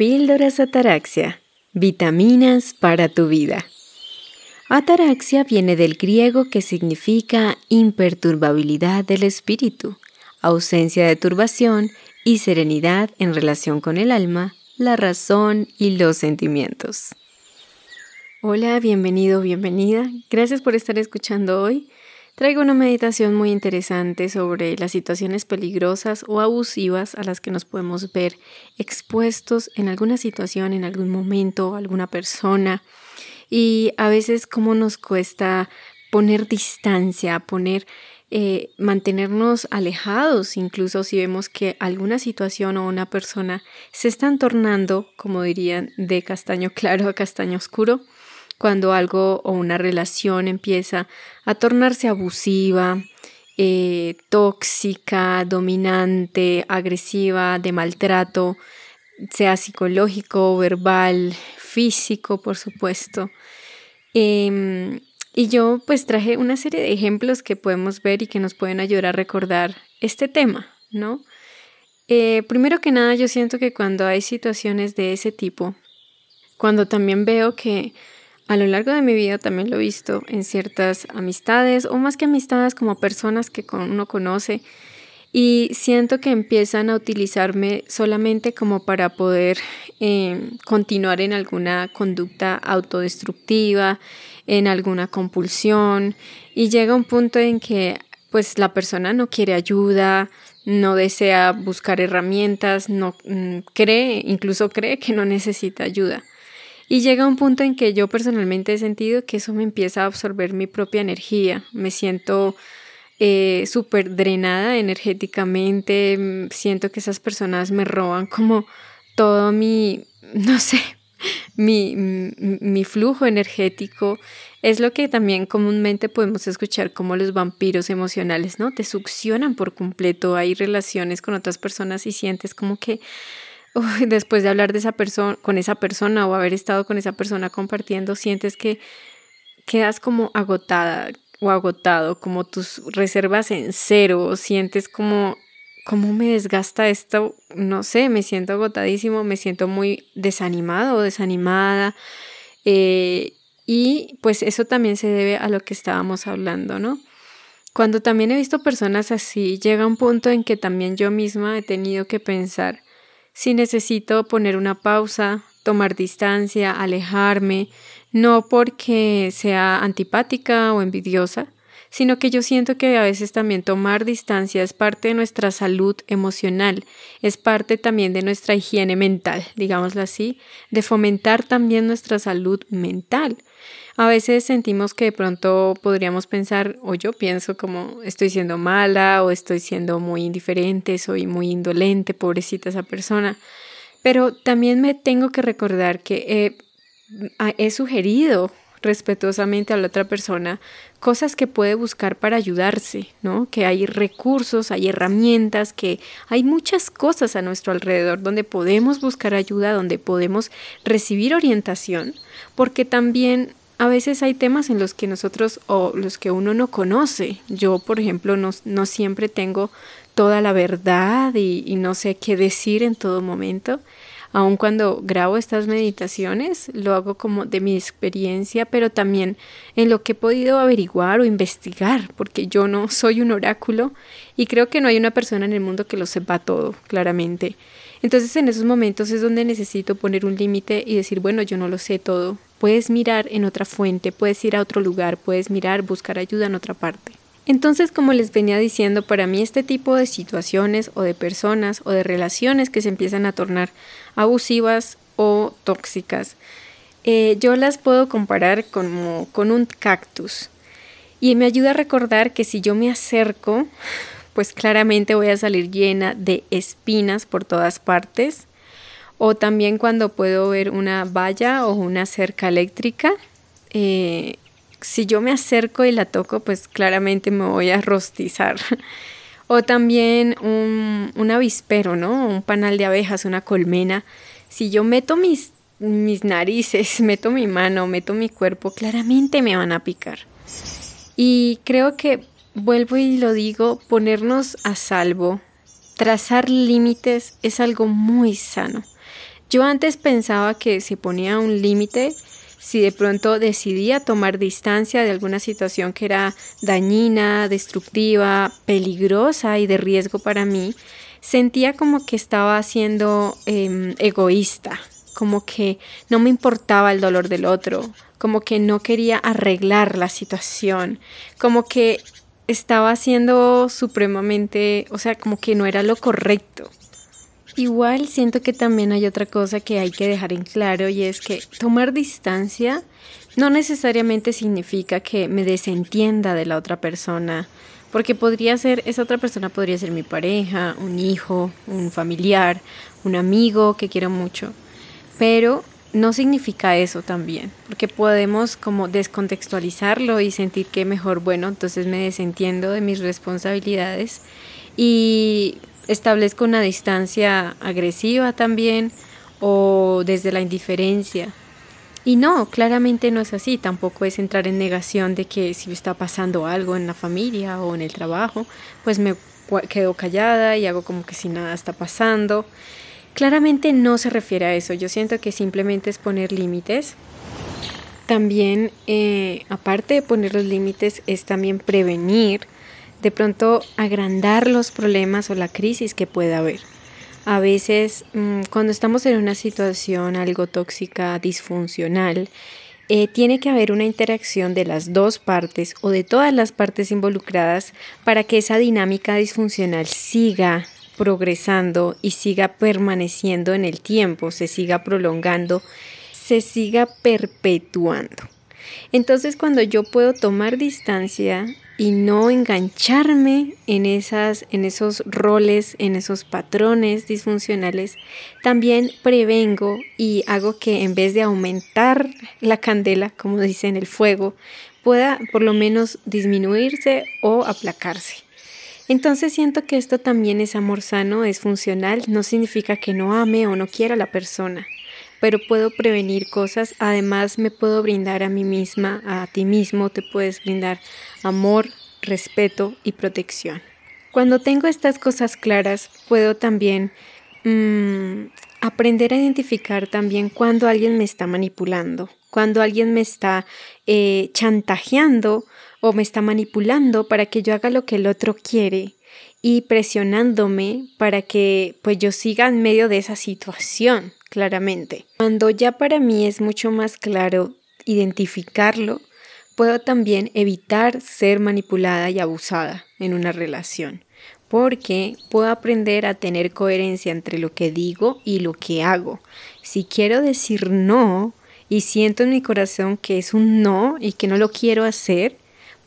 Píldoras Ataraxia. Vitaminas para tu vida. Ataraxia viene del griego que significa imperturbabilidad del espíritu, ausencia de turbación y serenidad en relación con el alma, la razón y los sentimientos. Hola, bienvenido, bienvenida. Gracias por estar escuchando hoy. Traigo una meditación muy interesante sobre las situaciones peligrosas o abusivas a las que nos podemos ver expuestos en alguna situación, en algún momento, alguna persona. Y a veces cómo nos cuesta poner distancia, poner, eh, mantenernos alejados, incluso si vemos que alguna situación o una persona se están tornando, como dirían, de castaño claro a castaño oscuro cuando algo o una relación empieza a tornarse abusiva, eh, tóxica, dominante, agresiva, de maltrato, sea psicológico, verbal, físico, por supuesto. Em, y yo pues traje una serie de ejemplos que podemos ver y que nos pueden ayudar a recordar este tema, ¿no? Eh, primero que nada, yo siento que cuando hay situaciones de ese tipo, cuando también veo que a lo largo de mi vida también lo he visto en ciertas amistades o más que amistades como personas que uno conoce y siento que empiezan a utilizarme solamente como para poder em, continuar en alguna conducta autodestructiva, en alguna compulsión y llega un punto en que pues la persona no quiere ayuda, no desea buscar herramientas, no mm, cree, incluso cree que no necesita ayuda. Y llega un punto en que yo personalmente he sentido que eso me empieza a absorber mi propia energía. Me siento eh, súper drenada energéticamente. Mm, siento que esas personas me roban como todo mi, no sé, mi, mi, flujo energético. Es lo que también comúnmente podemos escuchar como los vampiros emocionales, ¿no? Te succionan por completo. Hay relaciones con otras personas y sientes como que después de hablar de esa persona, con esa persona o haber estado con esa persona compartiendo, sientes que quedas como agotada o agotado, como tus reservas en cero, sientes como cómo me desgasta esto, no sé, me siento agotadísimo, me siento muy desanimado o desanimada. Eh, y pues eso también se debe a lo que estábamos hablando, ¿no? Cuando también he visto personas así, llega un punto en que también yo misma he tenido que pensar, si necesito poner una pausa, tomar distancia, alejarme, no porque sea antipática o envidiosa, sino que yo siento que a veces también tomar distancia es parte de nuestra salud emocional, es parte también de nuestra higiene mental, digámoslo así, de fomentar también nuestra salud mental. A veces sentimos que de pronto podríamos pensar, o yo pienso como estoy siendo mala o estoy siendo muy indiferente, soy muy indolente, pobrecita esa persona. Pero también me tengo que recordar que he, sugerido respetuosamente a la otra persona cosas que puede buscar para ayudarse, ¿no? Que hay recursos, hay herramientas, que hay muchas cosas a nuestro alrededor donde podemos buscar ayuda, donde podemos recibir orientación, porque también a veces hay temas en los que nosotros o los que uno no conoce. Yo, por ejemplo, no, siempre tengo toda la verdad y, y, no sé qué decir en todo momento. Aun cuando grabo estas meditaciones, lo hago como de mi experiencia, pero también en lo que he podido averiguar o investigar, porque yo no soy un oráculo y creo que no hay una persona en el mundo que lo sepa todo, claramente. Entonces en esos momentos es donde necesito poner un límite y decir, bueno, yo no lo sé todo. Puedes mirar en otra fuente, puedes ir a otro lugar, puedes mirar, buscar ayuda en otra parte. Entonces, como les venía diciendo, para mí este tipo de situaciones o de personas o de relaciones que se empiezan a tornar abusivas o tóxicas, eh, yo las puedo comparar como con un cactus. Y me ayuda a recordar que si yo me acerco pues claramente voy a salir llena de espinas por todas partes. O también cuando puedo ver una valla o una cerca eléctrica, eh, si yo me acerco y la toco, pues claramente me voy a rostizar. o también un, un, avispero, ¿no? Un panal de abejas, una colmena. Si yo meto mis, mis narices, meto mi mano, meto mi cuerpo, claramente me van a picar. Y creo que vuelvo y lo digo, ponernos a salvo, trazar límites es algo muy sano. Yo antes pensaba que si ponía un límite, si de pronto decidía tomar distancia de alguna situación que era dañina, destructiva, peligrosa y de riesgo para mí, sentía como que estaba siendo em, egoísta, como que no me importaba el dolor del otro, como que no quería arreglar la situación, como que estaba siendo supremamente, o sea, como que no era lo correcto. Igual siento que también hay otra cosa que hay que dejar en claro y es que tomar distancia no necesariamente significa que me desentienda de la otra persona, porque podría ser, esa otra persona podría ser mi pareja, un hijo, un familiar, un amigo que quiero mucho, pero no significa eso también, porque podemos como descontextualizarlo y sentir que mejor, bueno, entonces me desentiendo de mis responsabilidades y establezco una distancia agresiva también o desde la indiferencia. Y no, claramente no es así, tampoco es entrar en negación de que si está pasando algo en la familia o en el trabajo, pues me quedo callada y hago como que si nada está pasando. Claramente no se refiere a eso, yo siento que simplemente es poner límites. También, eh, aparte de poner los límites, es también prevenir, de pronto agrandar los problemas o la crisis que pueda haber. A veces, mm, cuando estamos en una situación algo tóxica, disfuncional, eh, tiene que haber una interacción de las dos partes o de todas las partes involucradas para que esa dinámica disfuncional siga progresando y siga permaneciendo en el tiempo, se siga prolongando, se siga perpetuando. Entonces cuando yo puedo tomar distancia y no engancharme en, esas, en esos roles, en esos patrones disfuncionales, también prevengo y hago que en vez de aumentar la candela, como dice en el fuego, pueda por lo menos disminuirse o aplacarse. Entonces siento que esto también es amor sano, es funcional, no significa que no ame o no quiera a la persona, pero puedo prevenir cosas, además me puedo brindar a mí misma, a ti mismo, te puedes brindar amor, respeto y protección. Cuando tengo estas cosas claras, puedo también mm, aprender a identificar también cuando alguien me está manipulando, cuando alguien me está eh, chantajeando o me está manipulando para que yo haga lo que el otro quiere y presionándome para que pues yo siga en medio de esa situación, claramente. Cuando ya para mí es mucho más claro identificarlo, puedo también evitar ser manipulada y abusada en una relación, porque puedo aprender a tener coherencia entre lo que digo y lo que hago. Si quiero decir no y siento en mi corazón que es un no y que no lo quiero hacer,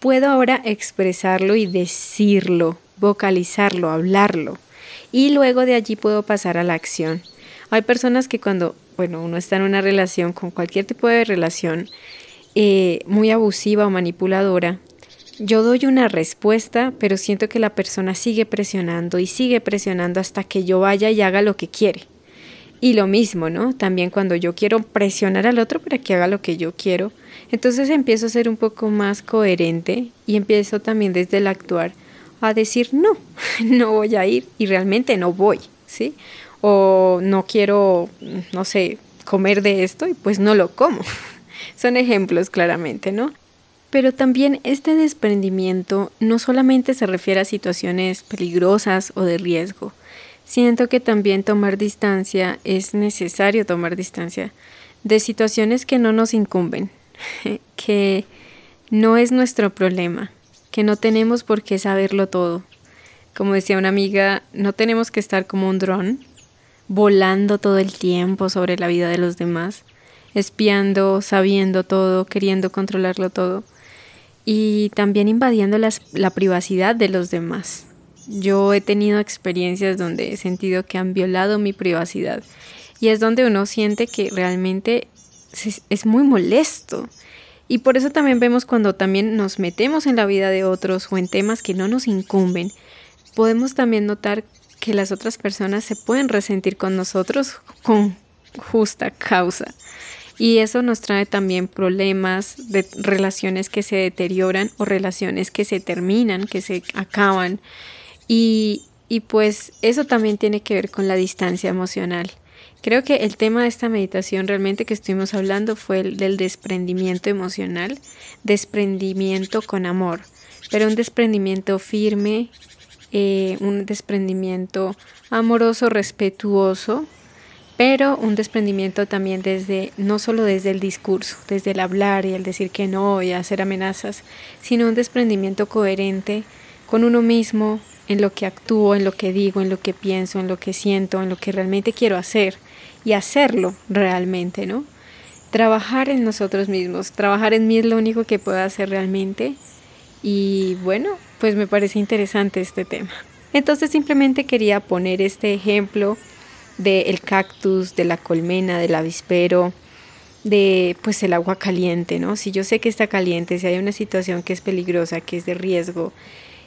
puedo ahora expresarlo y decirlo, vocalizarlo, hablarlo. Y luego de allí puedo pasar a la acción. Hay personas que cuando, bueno, uno está en una relación, con cualquier tipo de relación, eh, muy abusiva o manipuladora, yo doy una respuesta, pero siento que la persona sigue presionando y sigue presionando hasta que yo vaya y haga lo que quiere. Y lo mismo, ¿no? También cuando yo quiero presionar al otro para que haga lo que yo quiero, entonces empiezo a ser un poco más coherente y empiezo también desde el actuar a decir no, no voy a ir y realmente no voy, ¿sí? O no quiero, no sé, comer de esto y pues no lo como. Son ejemplos claramente, ¿no? Pero también este desprendimiento no solamente se refiere a situaciones peligrosas o de riesgo, Siento que también tomar distancia es necesario tomar distancia de situaciones que no nos incumben, que no es nuestro problema, que no tenemos por qué saberlo todo. Como decía una amiga, no tenemos que estar como un dron, volando todo el tiempo sobre la vida de los demás, espiando, sabiendo todo, queriendo controlarlo todo y también invadiendo la privacidad de los demás. Yo he tenido experiencias donde he sentido que han violado mi privacidad y es donde uno siente que realmente es muy molesto. Y por eso también vemos cuando también nos metemos en la vida de otros o en temas que no nos incumben, podemos también notar que las otras personas se pueden resentir con nosotros con justa causa. Y eso nos trae también problemas de relaciones que se deterioran o relaciones que se terminan, que se acaban. Y, y pues eso también tiene que ver con la distancia emocional. Creo que el tema de esta meditación realmente que estuvimos hablando fue el del desprendimiento emocional, desprendimiento con amor, pero un desprendimiento firme, eh, un desprendimiento amoroso, respetuoso, pero un desprendimiento también desde, no solo desde el discurso, desde el hablar y el decir que no y hacer amenazas, sino un desprendimiento coherente con uno mismo, en lo que actúo, en lo que digo, en lo que pienso, en lo que siento, en lo que realmente quiero hacer y hacerlo realmente, ¿no? Trabajar en nosotros mismos, trabajar en mí es lo único que puedo hacer realmente y bueno, pues me parece interesante este tema. Entonces simplemente quería poner este ejemplo del cactus, de la colmena, del avispero, de pues el agua caliente, ¿no? Si yo sé que está caliente, si hay una situación que es peligrosa, que es de riesgo,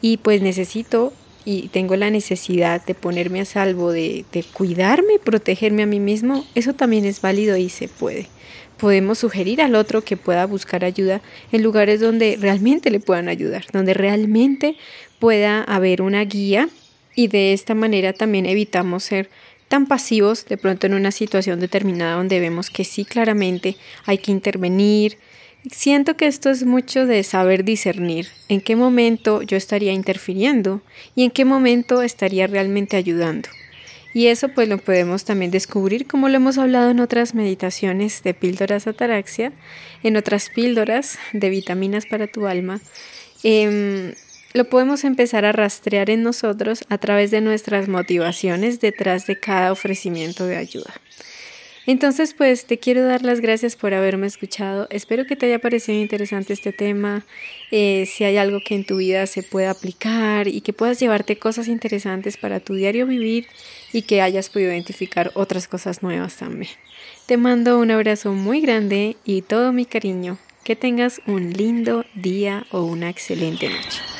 y pues necesito y tengo la necesidad de ponerme a salvo, de, de cuidarme, protegerme a mí mismo, eso también es válido y se puede. Podemos sugerir al otro que pueda buscar ayuda en lugares donde realmente le puedan ayudar, donde realmente pueda haber una guía y de esta manera también evitamos ser tan pasivos de pronto en una situación determinada donde vemos que sí claramente hay que intervenir. Siento que esto es mucho de saber discernir en qué momento yo estaría interfiriendo y en qué momento estaría realmente ayudando. Y eso pues lo podemos también descubrir como lo hemos hablado en otras meditaciones de píldoras ataraxia, en otras píldoras de vitaminas para tu alma. Em, lo podemos empezar a rastrear en nosotros a través de nuestras motivaciones detrás de cada ofrecimiento de ayuda. Entonces, pues te quiero dar las gracias por haberme escuchado. Espero que te haya parecido interesante este tema. Eh, si hay algo que en tu vida se pueda aplicar y que puedas llevarte cosas interesantes para tu diario vivir y que hayas podido identificar otras cosas nuevas también. Te mando un abrazo muy grande y todo mi cariño. Que tengas un lindo día o una excelente noche.